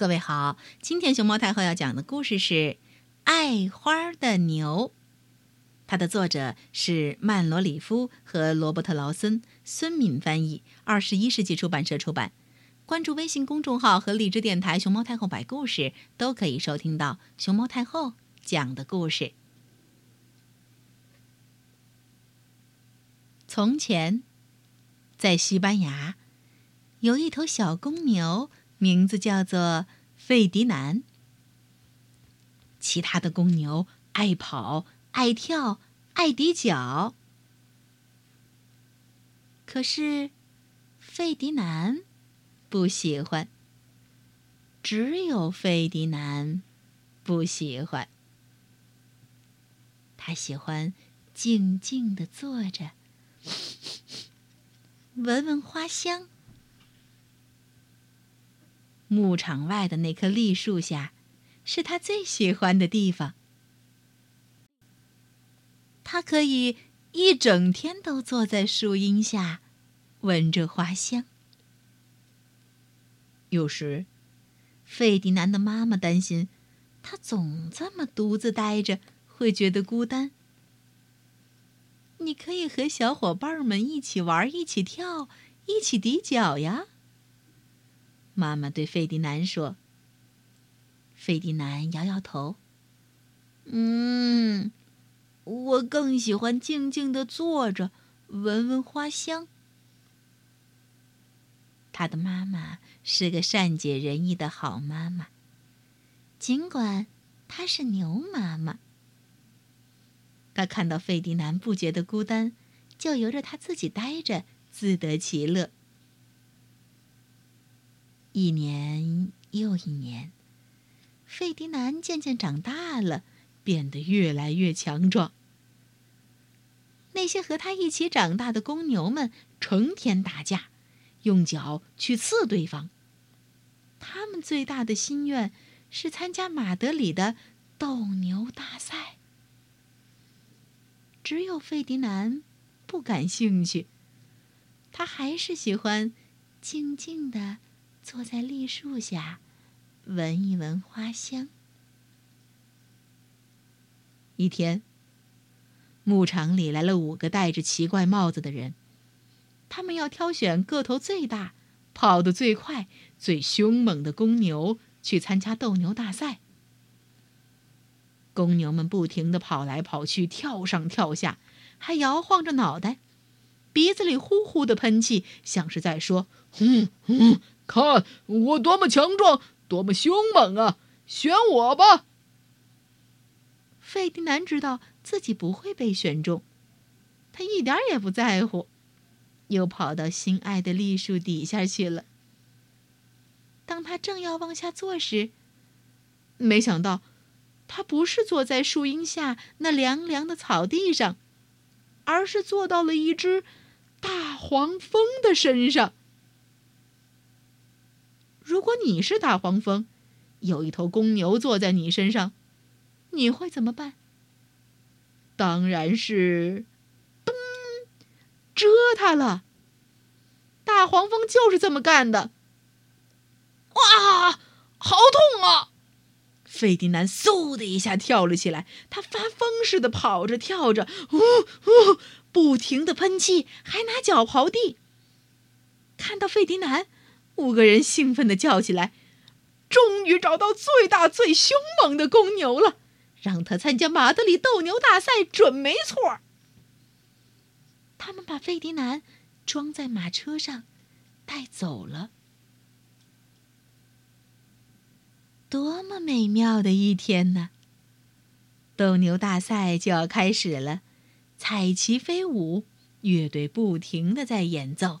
各位好，今天熊猫太后要讲的故事是《爱花的牛》，它的作者是曼罗里夫和罗伯特劳森，孙敏翻译，二十一世纪出版社出版。关注微信公众号和荔枝电台“熊猫太后摆故事”，都可以收听到熊猫太后讲的故事。从前，在西班牙，有一头小公牛。名字叫做费迪南。其他的公牛爱跑、爱跳、爱抵脚，可是费迪南不喜欢。只有费迪南不喜欢。他喜欢静静的坐着，闻闻花香。牧场外的那棵栗树下，是他最喜欢的地方。他可以一整天都坐在树荫下，闻着花香。有时，费迪南的妈妈担心他总这么独自待着，会觉得孤单。你可以和小伙伴们一起玩，一起跳，一起抵脚呀。妈妈对费迪南说：“费迪南摇摇头，嗯，我更喜欢静静的坐着，闻闻花香。”他的妈妈是个善解人意的好妈妈，尽管她是牛妈妈。她看到费迪南不觉得孤单，就由着他自己待着，自得其乐。一年又一年，费迪南渐渐长大了，变得越来越强壮。那些和他一起长大的公牛们成天打架，用脚去刺对方。他们最大的心愿是参加马德里的斗牛大赛。只有费迪南不感兴趣，他还是喜欢静静的。坐在栗树下，闻一闻花香。一天，牧场里来了五个戴着奇怪帽子的人，他们要挑选个头最大、跑得最快、最凶猛的公牛去参加斗牛大赛。公牛们不停的跑来跑去，跳上跳下，还摇晃着脑袋，鼻子里呼呼的喷气，像是在说：“哼哼。”看我多么强壮，多么凶猛啊！选我吧。费迪南知道自己不会被选中，他一点也不在乎，又跑到心爱的栗树底下去了。当他正要往下坐时，没想到，他不是坐在树荫下那凉凉的草地上，而是坐到了一只大黄蜂的身上。如果你是大黄蜂，有一头公牛坐在你身上，你会怎么办？当然是，咚，蛰它了。大黄蜂就是这么干的。哇，好痛啊！费迪南嗖的一下跳了起来，他发疯似的跑着跳着，呜呜，不停的喷气，还拿脚刨地。看到费迪南。五个人兴奋地叫起来：“终于找到最大、最凶猛的公牛了！让他参加马德里斗牛大赛准没错。”他们把费迪南装在马车上，带走了。多么美妙的一天呢！斗牛大赛就要开始了，彩旗飞舞，乐队不停的在演奏。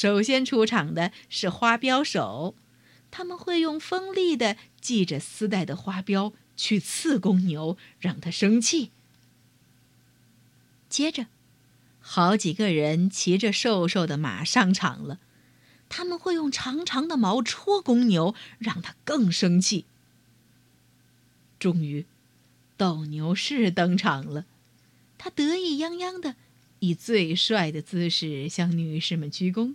首先出场的是花镖手，他们会用锋利的系着丝带的花镖去刺公牛，让他生气。接着，好几个人骑着瘦瘦的马上场了，他们会用长长的矛戳公牛，让他更生气。终于，斗牛士登场了，他得意洋洋的，以最帅的姿势向女士们鞠躬。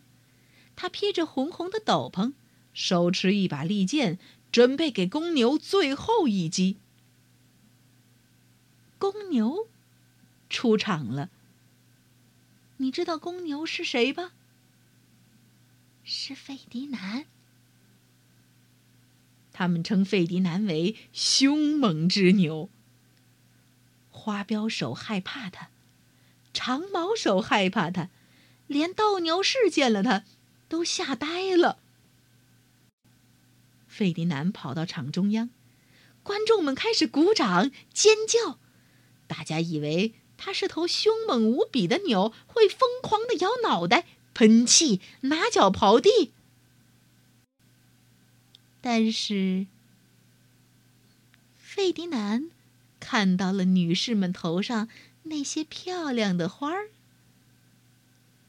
他披着红红的斗篷，手持一把利剑，准备给公牛最后一击。公牛出场了。你知道公牛是谁吧？是费迪南。他们称费迪南为凶猛之牛。花镖手害怕他，长矛手害怕他，连斗牛士见了他。都吓呆了。费迪南跑到场中央，观众们开始鼓掌尖叫，大家以为他是头凶猛无比的牛，会疯狂的摇脑袋、喷气、拿脚刨地。但是，费迪南看到了女士们头上那些漂亮的花儿，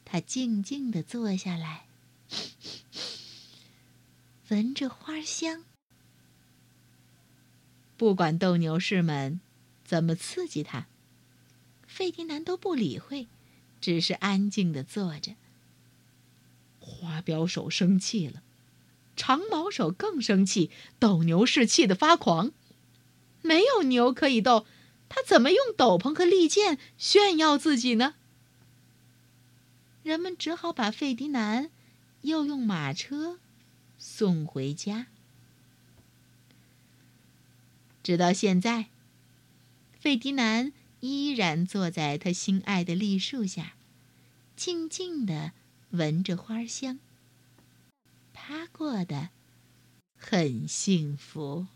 他静静的坐下来。闻着花香，不管斗牛士们怎么刺激他，费迪南都不理会，只是安静的坐着。花镖手生气了，长矛手更生气，斗牛士气得发狂。没有牛可以斗，他怎么用斗篷和利剑炫耀自己呢？人们只好把费迪南。又用马车送回家。直到现在，费迪南依然坐在他心爱的栗树下，静静的闻着花香。他过得很幸福。